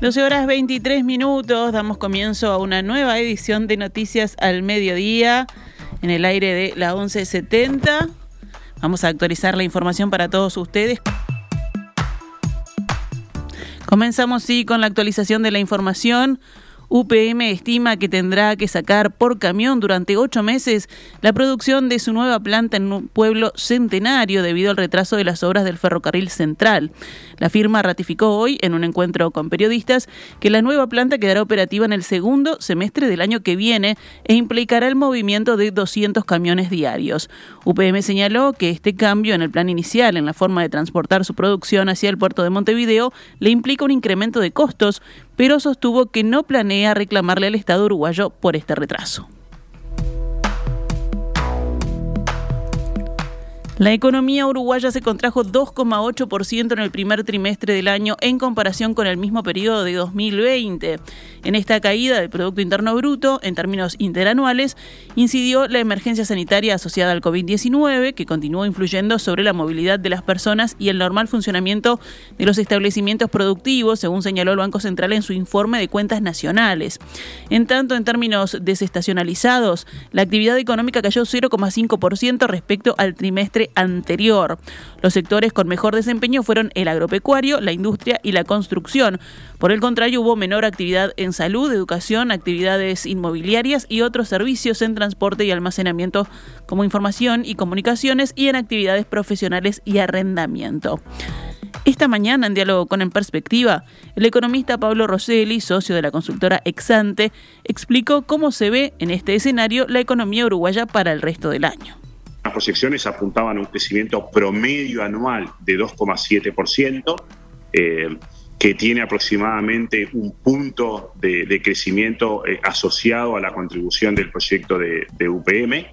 12 horas 23 minutos, damos comienzo a una nueva edición de Noticias al Mediodía en el aire de la 1170. Vamos a actualizar la información para todos ustedes. Comenzamos sí con la actualización de la información. UPM estima que tendrá que sacar por camión durante ocho meses la producción de su nueva planta en un pueblo centenario debido al retraso de las obras del ferrocarril central. La firma ratificó hoy, en un encuentro con periodistas, que la nueva planta quedará operativa en el segundo semestre del año que viene e implicará el movimiento de 200 camiones diarios. UPM señaló que este cambio en el plan inicial en la forma de transportar su producción hacia el puerto de Montevideo le implica un incremento de costos, pero sostuvo que no planea reclamarle al Estado uruguayo por este retraso. La economía uruguaya se contrajo 2,8% en el primer trimestre del año en comparación con el mismo periodo de 2020. En esta caída del Producto Interno Bruto, en términos interanuales, incidió la emergencia sanitaria asociada al COVID-19, que continuó influyendo sobre la movilidad de las personas y el normal funcionamiento de los establecimientos productivos, según señaló el Banco Central en su informe de cuentas nacionales. En tanto, en términos desestacionalizados, la actividad económica cayó 0,5% respecto al trimestre anterior. Los sectores con mejor desempeño fueron el agropecuario, la industria y la construcción. Por el contrario, hubo menor actividad en salud, educación, actividades inmobiliarias y otros servicios en transporte y almacenamiento como información y comunicaciones y en actividades profesionales y arrendamiento. Esta mañana, en diálogo con En Perspectiva, el economista Pablo Rosselli, socio de la consultora Exante, explicó cómo se ve en este escenario la economía uruguaya para el resto del año. Las proyecciones apuntaban a un crecimiento promedio anual de 2,7%, eh, que tiene aproximadamente un punto de, crecimiento eh, asociado a la contribución del proyecto de, UPM.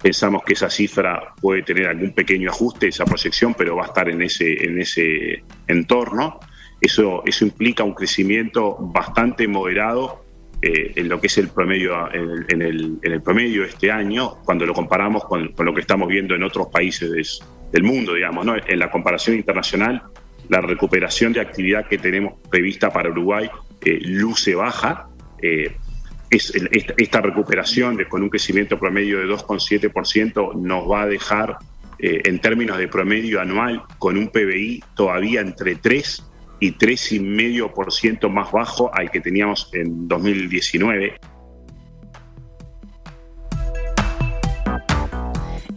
Pensamos que esa cifra puede tener algún pequeño ajuste, esa proyección, pero va a estar en ese, en ese entorno. Eso, eso implica un crecimiento bastante moderado eh, en lo que es el promedio en el, en el, promedio este año cuando lo comparamos con, lo que estamos viendo en otros países del mundo, digamos, ¿no? En la comparación internacional, la recuperación de actividad que tenemos prevista para Uruguay eh, luce baja. Eh, es, esta, recuperación con un crecimiento promedio de 2,7% nos va a dejar en términos de promedio anual con un PBI todavía entre 3 y 3,5% más bajo al que teníamos en 2019.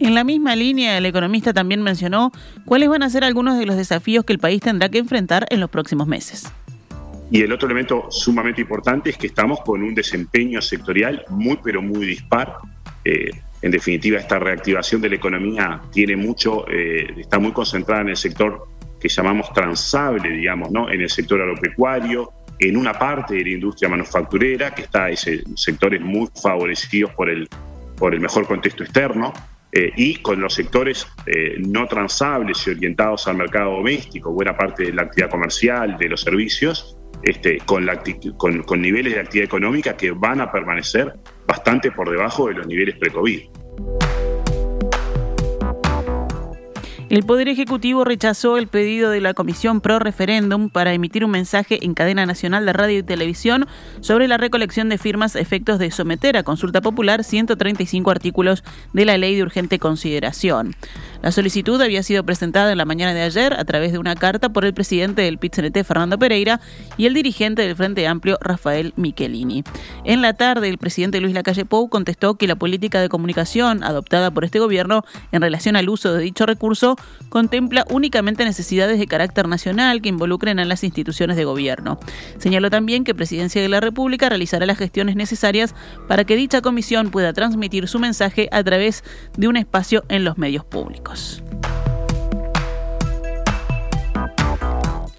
En la misma línea, el economista también mencionó cuáles van a ser algunos de los desafíos que el país tendrá que enfrentar en los próximos meses. Y el otro elemento sumamente importante es que estamos con un desempeño sectorial muy, pero muy dispar. Eh, en definitiva, esta reactivación de la economía tiene mucho, eh, está muy concentrada en el sector que llamamos transable, digamos, ¿no? en el sector agropecuario, en una parte de la industria manufacturera, que está ese sectores muy favorecidos por el, por el mejor contexto externo, eh, y con los sectores eh, no transables y orientados al mercado doméstico, buena parte de la actividad comercial, de los servicios, este, con, niveles de actividad económica que van a permanecer bastante por debajo de los niveles pre-COVID. El Poder Ejecutivo rechazó el pedido de la Comisión Pro Referéndum para emitir un mensaje en cadena nacional de radio y televisión sobre la recolección de firmas efectos de someter a consulta popular 135 artículos de la Ley de Urgente Consideración. La solicitud había sido presentada en la mañana de ayer a través de una carta por el presidente del pit Fernando Pereira, y el dirigente del Frente Amplio, Rafael Michelini. En la tarde, el presidente Luis Lacalle Pou contestó que la política de comunicación adoptada por este gobierno en relación al uso de dicho recurso contempla únicamente necesidades de carácter nacional que involucren a las instituciones de gobierno. Señaló también que Presidencia de la República realizará las gestiones necesarias para que dicha comisión pueda transmitir su mensaje a través de un espacio en los medios públicos.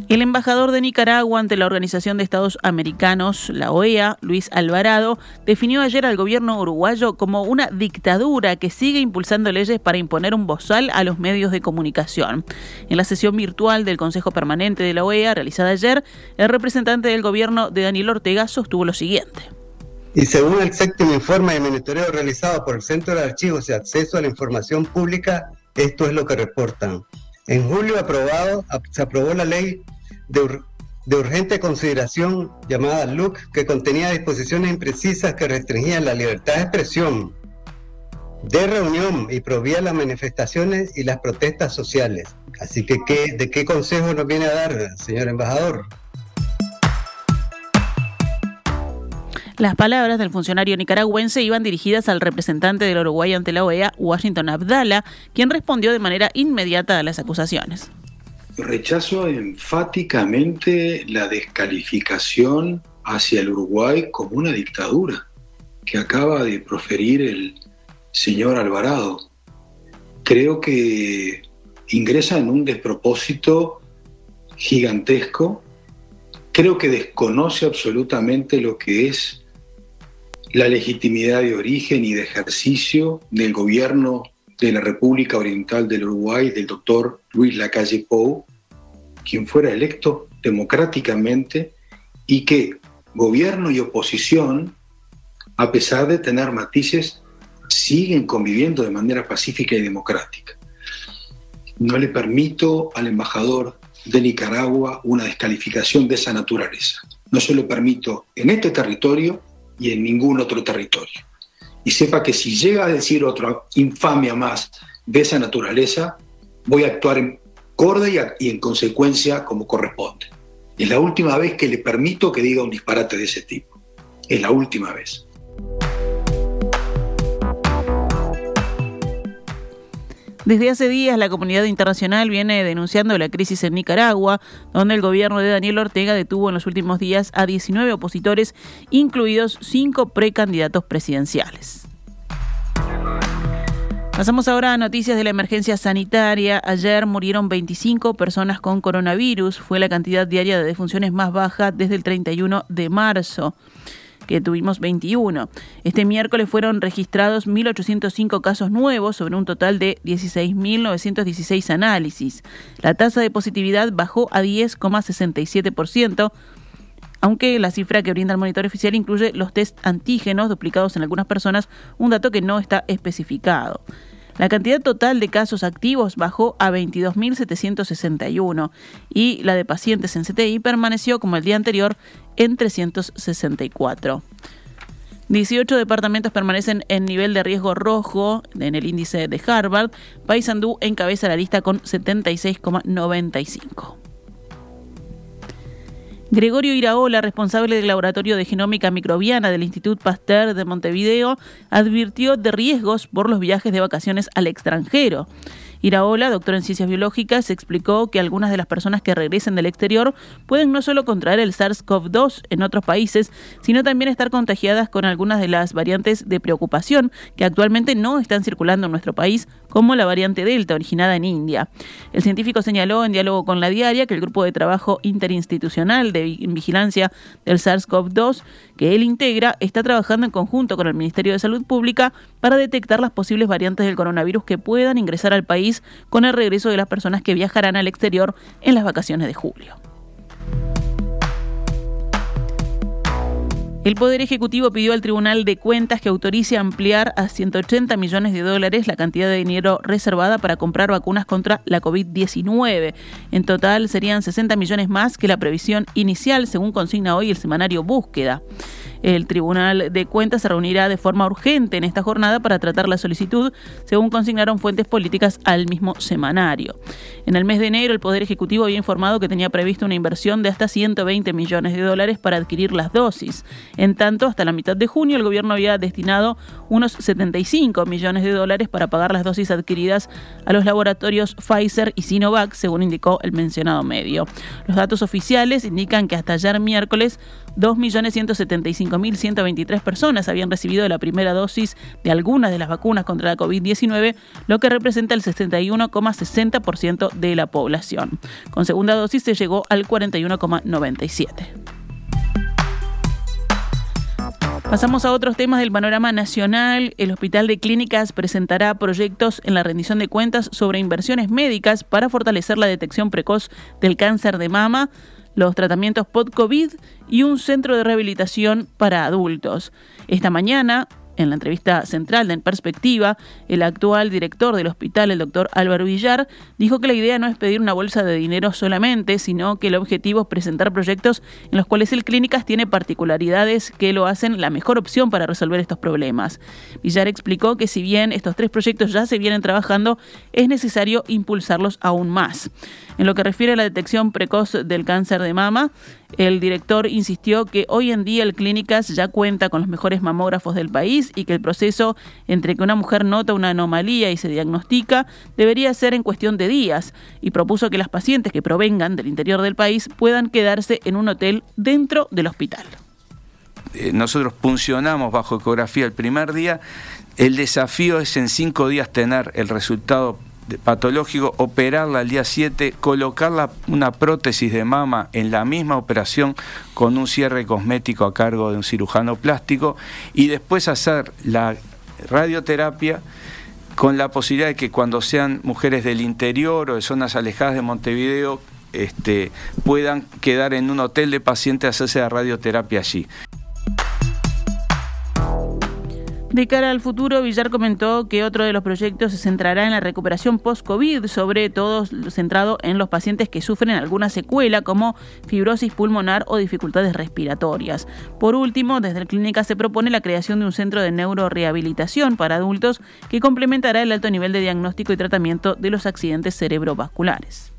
El embajador de Nicaragua ante la Organización de Estados Americanos, la OEA, Luis Alvarado, definió ayer al gobierno uruguayo como una dictadura que sigue impulsando leyes para imponer un bozal a los medios de comunicación. En la sesión virtual del Consejo Permanente de la OEA realizada ayer, el representante del gobierno de Daniel Ortega sostuvo lo siguiente. Y según el séptimo informe de monitoreo realizado por el Centro de Archivos y Acceso a la Información Pública, esto es lo que reportan. En julio aprobado, se aprobó la ley de urgente consideración llamada LUC, que contenía disposiciones imprecisas que restringían la libertad de expresión, de reunión y prohibía las manifestaciones y las protestas sociales. Así que, ¿qué, ¿de qué consejo nos viene a dar, señor embajador? Las palabras del funcionario nicaragüense iban dirigidas al representante del Uruguay ante la OEA, Washington Abdala, quien respondió de manera inmediata a las acusaciones. Rechazo enfáticamente la descalificación hacia el Uruguay como una dictadura que acaba de proferir el señor Alvarado. Creo que ingresa en un despropósito gigantesco. Creo que desconoce absolutamente lo que es la legitimidad de origen y de ejercicio del gobierno de la República Oriental del Uruguay, del doctor Luis Lacalle Pou, quien fuera electo democráticamente y que gobierno y oposición, a pesar de tener matices, siguen conviviendo de manera pacífica y democrática. No le permito al embajador de Nicaragua una descalificación de esa naturaleza. No se lo permito en este territorio y en ningún otro territorio. Y sepa que si llega a decir otra infamia más de esa naturaleza, voy a actuar en corda y, en consecuencia como corresponde. Es la última vez que le permito que diga un disparate de ese tipo. Es la última vez. Desde hace días la comunidad internacional viene denunciando la crisis en Nicaragua, donde el gobierno de Daniel Ortega detuvo en los últimos días a 19 opositores, incluidos cinco precandidatos presidenciales. Pasamos ahora a noticias de la emergencia sanitaria. Ayer murieron 25 personas con coronavirus. Fue la cantidad diaria de defunciones más baja desde el 31 de marzo que tuvimos 21. Este miércoles fueron registrados 1.805 casos nuevos sobre un total de 16.916 análisis. La tasa de positividad bajó a 10,67% aunque la cifra que brinda el monitor oficial incluye los test antígenos duplicados en algunas personas, un dato que no está especificado. La cantidad total de casos activos bajó a 22.761 y la de pacientes en CTI permaneció como el día anterior en 364. 18 departamentos permanecen en nivel de riesgo rojo en el índice de Harvard. Paysandú encabeza la lista con 76,95. Gregorio Iraola, responsable del Laboratorio de Genómica Microbiana del Instituto Pasteur de Montevideo, advirtió de riesgos por los viajes de vacaciones al extranjero. Iraola, doctor en ciencias biológicas, explicó que algunas de las personas que regresen del exterior pueden no solo contraer el SARS-CoV-2 en otros países, sino también estar contagiadas con algunas de las variantes de preocupación que actualmente no están circulando en nuestro país, como la variante Delta, originada en India. El científico señaló en diálogo con la diaria que el grupo de trabajo interinstitucional de vigilancia del SARS-CoV-2 que él integra está trabajando en conjunto con el Ministerio de Salud Pública para detectar las posibles variantes del coronavirus que puedan ingresar al país con el regreso de las personas que viajarán al exterior en las vacaciones de julio. El Poder Ejecutivo pidió al Tribunal de Cuentas que autorice ampliar a 180 millones de dólares la cantidad de dinero reservada para comprar vacunas contra la COVID-19. En total serían 60 millones más que la previsión inicial, según consigna hoy el semanario Búsqueda. El Tribunal de Cuentas se reunirá de forma urgente en esta jornada para tratar la solicitud, según consignaron fuentes políticas al mismo semanario. En el mes de enero, el Poder Ejecutivo había informado que tenía previsto una inversión de hasta 120 millones de dólares para adquirir las dosis. En tanto, hasta la mitad de junio, el gobierno había destinado unos 75 millones de dólares para pagar las dosis adquiridas a los laboratorios Pfizer y Sinovac, según indicó el mencionado medio. Los datos oficiales indican que hasta ayer miércoles 2.175.123 personas habían recibido la primera dosis de algunas de las vacunas contra la COVID-19, lo que representa el 61,60% de la población. Con segunda dosis se llegó al 41,97%. Pasamos a otros temas del panorama nacional. El Hospital de Clínicas presentará proyectos en la rendición de cuentas sobre inversiones médicas para fortalecer la detección precoz del cáncer de mama, los tratamientos pod-COVID y un centro de rehabilitación para adultos. Esta mañana, En la entrevista central de En Perspectiva, el actual director del hospital, el doctor Álvaro Villar, dijo que la idea no es pedir una bolsa de dinero solamente, sino que el objetivo es presentar proyectos en los cuales el Clínicas tiene particularidades que lo hacen la mejor opción para resolver estos problemas. Villar explicó que si bien estos tres proyectos ya se vienen trabajando, es necesario impulsarlos aún más. En lo que refiere a la detección precoz del cáncer de mama, el director insistió que hoy en día el Clínicas ya cuenta con los mejores mamógrafos del país y que el proceso entre que una mujer nota una anomalía y se diagnostica debería ser en cuestión de días y propuso que las pacientes que provengan del interior del país puedan quedarse en un hotel dentro del hospital. Eh, nosotros funcionamos bajo ecografía el primer día. El desafío es en cinco días tener el resultado patológico, operarla al día 7, colocar una prótesis de mama en la misma operación con un cierre cosmético a cargo de un cirujano plástico y después hacer la radioterapia con la posibilidad de que cuando sean mujeres del interior o de zonas alejadas de Montevideo, este, puedan quedar en un hotel de pacientes a hacerse la radioterapia allí. De cara al futuro, Villar comentó que otro de los proyectos se centrará en la recuperación post-COVID, sobre todo centrado en los pacientes que sufren alguna secuela como fibrosis pulmonar o dificultades respiratorias. Por último, desde la clínica se propone la creación de un centro de neurorehabilitación para adultos que complementará el alto nivel de diagnóstico y tratamiento de los accidentes cerebrovasculares.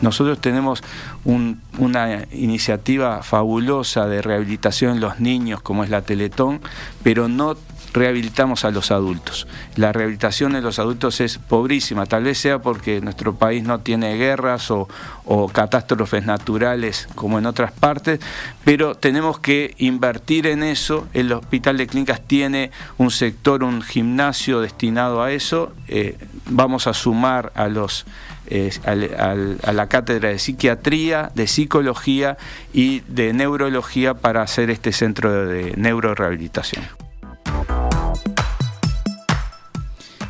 Nosotros tenemos una iniciativa fabulosa de rehabilitación en los niños, como es la Teletón, pero no rehabilitamos a los adultos. La rehabilitación de los adultos es pobrísima, tal vez sea porque nuestro país no tiene guerras o, catástrofes naturales como en otras partes, pero tenemos que invertir en eso. El Hospital de Clínicas tiene un sector, un gimnasio destinado a eso. Eh, vamos a sumar a los a la cátedra de psiquiatría, de psicología y de neurología para hacer este centro de neurorehabilitación.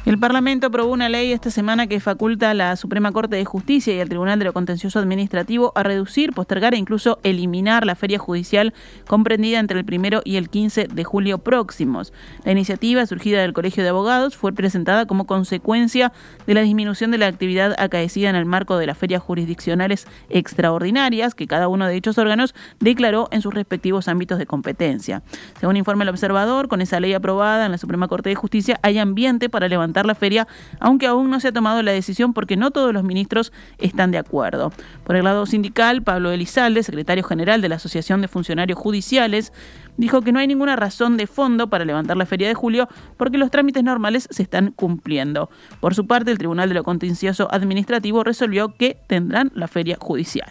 El Parlamento aprobó una ley esta semana que faculta a la Suprema Corte de Justicia y al Tribunal de lo Contencioso Administrativo a reducir, postergar e incluso eliminar la feria judicial comprendida entre el primero y el 15 de julio próximos. La iniciativa, surgida del Colegio de Abogados, fue presentada como consecuencia de la disminución de la actividad acaecida en el marco de las ferias jurisdiccionales extraordinarias que cada uno de dichos órganos declaró en sus respectivos ámbitos de competencia. Según informa el observador, con esa ley aprobada en la Suprema Corte de Justicia hay ambiente para levantar la feria, aunque aún no se ha tomado la decisión porque no todos los ministros están de acuerdo. Por el lado sindical, Pablo Elizalde, secretario general de la Asociación de Funcionarios Judiciales, dijo que no hay ninguna razón de fondo para levantar la feria de julio porque los trámites normales se están cumpliendo. Por su parte, el Tribunal de lo Contencioso Administrativo resolvió que tendrán la feria judicial.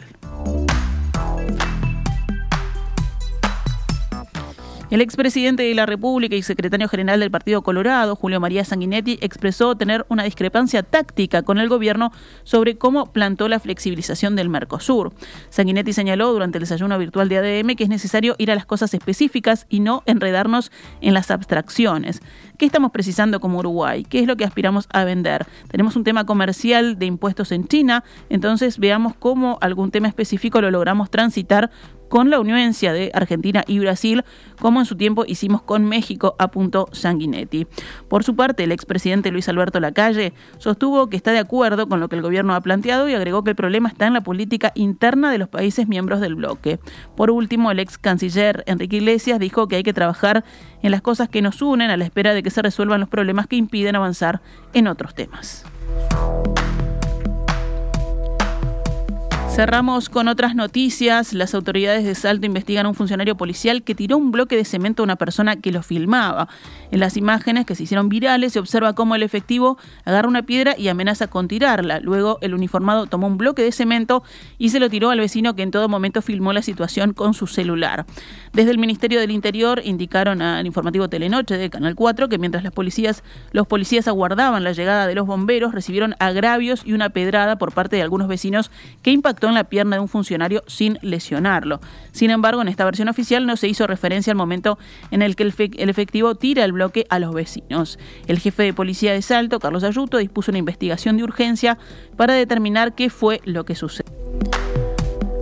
El expresidente de la República y secretario general del Partido Colorado, Julio María Sanguinetti, expresó tener una discrepancia táctica con el gobierno sobre cómo plantó la flexibilización del Mercosur. Sanguinetti señaló durante el desayuno virtual de ADM que es necesario ir a las cosas específicas y no enredarnos en las abstracciones. ¿Qué estamos precisando como Uruguay? ¿Qué es lo que aspiramos a vender? Tenemos un tema comercial de impuestos en China, entonces veamos cómo algún tema específico lo logramos transitar con la uniencia de Argentina y Brasil, como en su tiempo hicimos con México, apuntó Sanguinetti. Por su parte, el expresidente Luis Alberto Lacalle sostuvo que está de acuerdo con lo que el gobierno ha planteado y agregó que el problema está en la política interna de los países miembros del bloque. Por último, el ex canciller Enrique Iglesias dijo que hay que trabajar en las cosas que nos unen a la espera de que se resuelvan los problemas que impiden avanzar en otros temas. Cerramos con otras noticias. Las autoridades de Salto investigan a un funcionario policial que tiró un bloque de cemento a una persona que lo filmaba. En las imágenes que se hicieron virales se observa cómo el efectivo agarra una piedra y amenaza con tirarla. Luego el uniformado tomó un bloque de cemento y se lo tiró al vecino que en todo momento filmó la situación con su celular. Desde el Ministerio del Interior indicaron al informativo Telenoche de Canal 4 que mientras las policías, los policías aguardaban la llegada de los bomberos recibieron agravios y una pedrada por parte de algunos vecinos que impactó en la pierna de un funcionario sin lesionarlo. Sin embargo, en esta versión oficial no se hizo referencia al momento en el que el, efectivo tira el bloque a los vecinos. El jefe de policía de Salto, Carlos Ayuto, dispuso una investigación de urgencia para determinar qué fue lo que sucedió.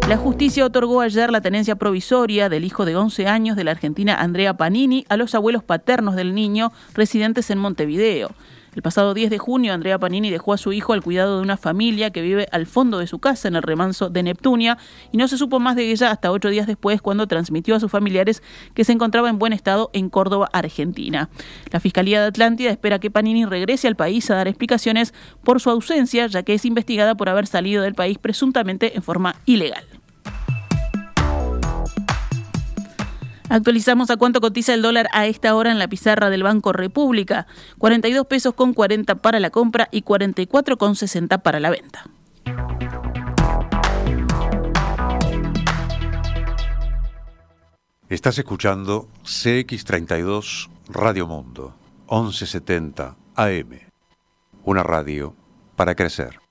La justicia otorgó ayer la tenencia provisoria del hijo de 11 años de la argentina Andrea Panini a los abuelos paternos del niño residentes en Montevideo. El pasado 10 de junio, Andrea Panini dejó a su hijo al cuidado de una familia que vive al fondo de su casa en el remanso de Neptunia y no se supo más de ella hasta ocho días después cuando transmitió a sus familiares que se encontraba en buen estado en Córdoba, Argentina. La Fiscalía de Atlántida espera que Panini regrese al país a dar explicaciones por su ausencia, ya que es investigada por haber salido del país presuntamente en forma ilegal. Actualizamos a cuánto cotiza el dólar a esta hora en la pizarra del Banco República. 42 pesos con 40 para la compra y 44 con 60 para la venta. Estás escuchando CX32 Radio Mundo, 1170 AM. Una radio para crecer.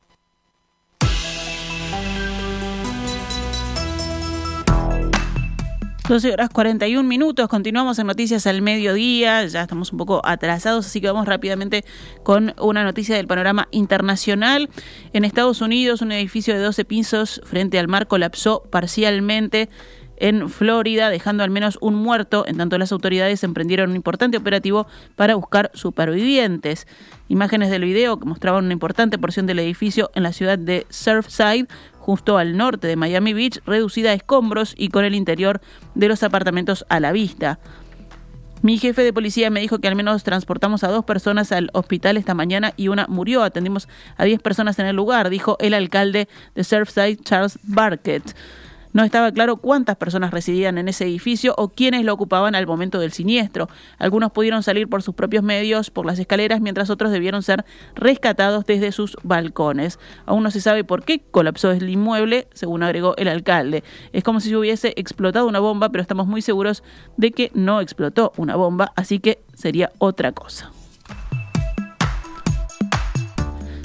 12 horas 41 minutos, continuamos en Noticias al Mediodía, ya estamos un poco atrasados, así que vamos rápidamente con una noticia del panorama internacional. En Estados Unidos, un edificio de 12 pisos frente al mar colapsó parcialmente en Florida, dejando al menos un muerto, en tanto las autoridades emprendieron un importante operativo para buscar supervivientes. Imágenes del video que mostraban una importante porción del edificio en la ciudad de Surfside justo al norte de Miami Beach, reducida a escombros y con el interior de los apartamentos a la vista. Mi jefe de policía me dijo que al menos transportamos a dos personas al hospital esta mañana y una murió. Atendimos a diez personas en el lugar, dijo el alcalde de Surfside, Charles Barkett. No estaba claro cuántas personas residían en ese edificio o quiénes lo ocupaban al momento del siniestro. Algunos pudieron salir por sus propios medios por las escaleras, mientras otros debieron ser rescatados desde sus balcones. Aún no se sabe por qué colapsó el inmueble, según agregó el alcalde. Es como si se hubiese explotado una bomba, pero estamos muy seguros de que no explotó una bomba, así que sería otra cosa.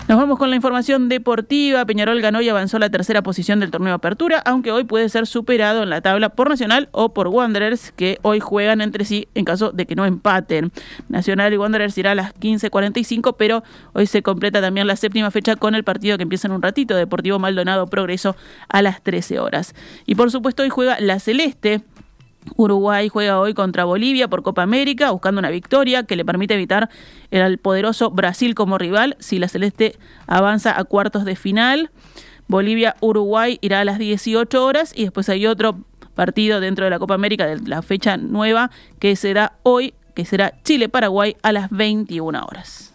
Nos vamos con la información deportiva. Peñarol ganó y avanzó a la tercera posición del torneo apertura, aunque hoy puede ser superado en la tabla por Nacional o por Wanderers, que hoy juegan entre sí en caso de que no empaten. Nacional y Wanderers irá a las 15.45, pero hoy se completa también la séptima fecha con el partido que empieza en un ratito, Deportivo Maldonado Progreso a las 13 horas. Y por supuesto hoy juega la Celeste Uruguay juega hoy contra Bolivia por Copa América, buscando una victoria que le permite evitar el poderoso Brasil como rival si la Celeste avanza a cuartos de final. Bolivia-Uruguay irá a las 18 horas y después hay otro partido dentro de la Copa América de la fecha nueva que será hoy, que será Chile-Paraguay a las 21 horas.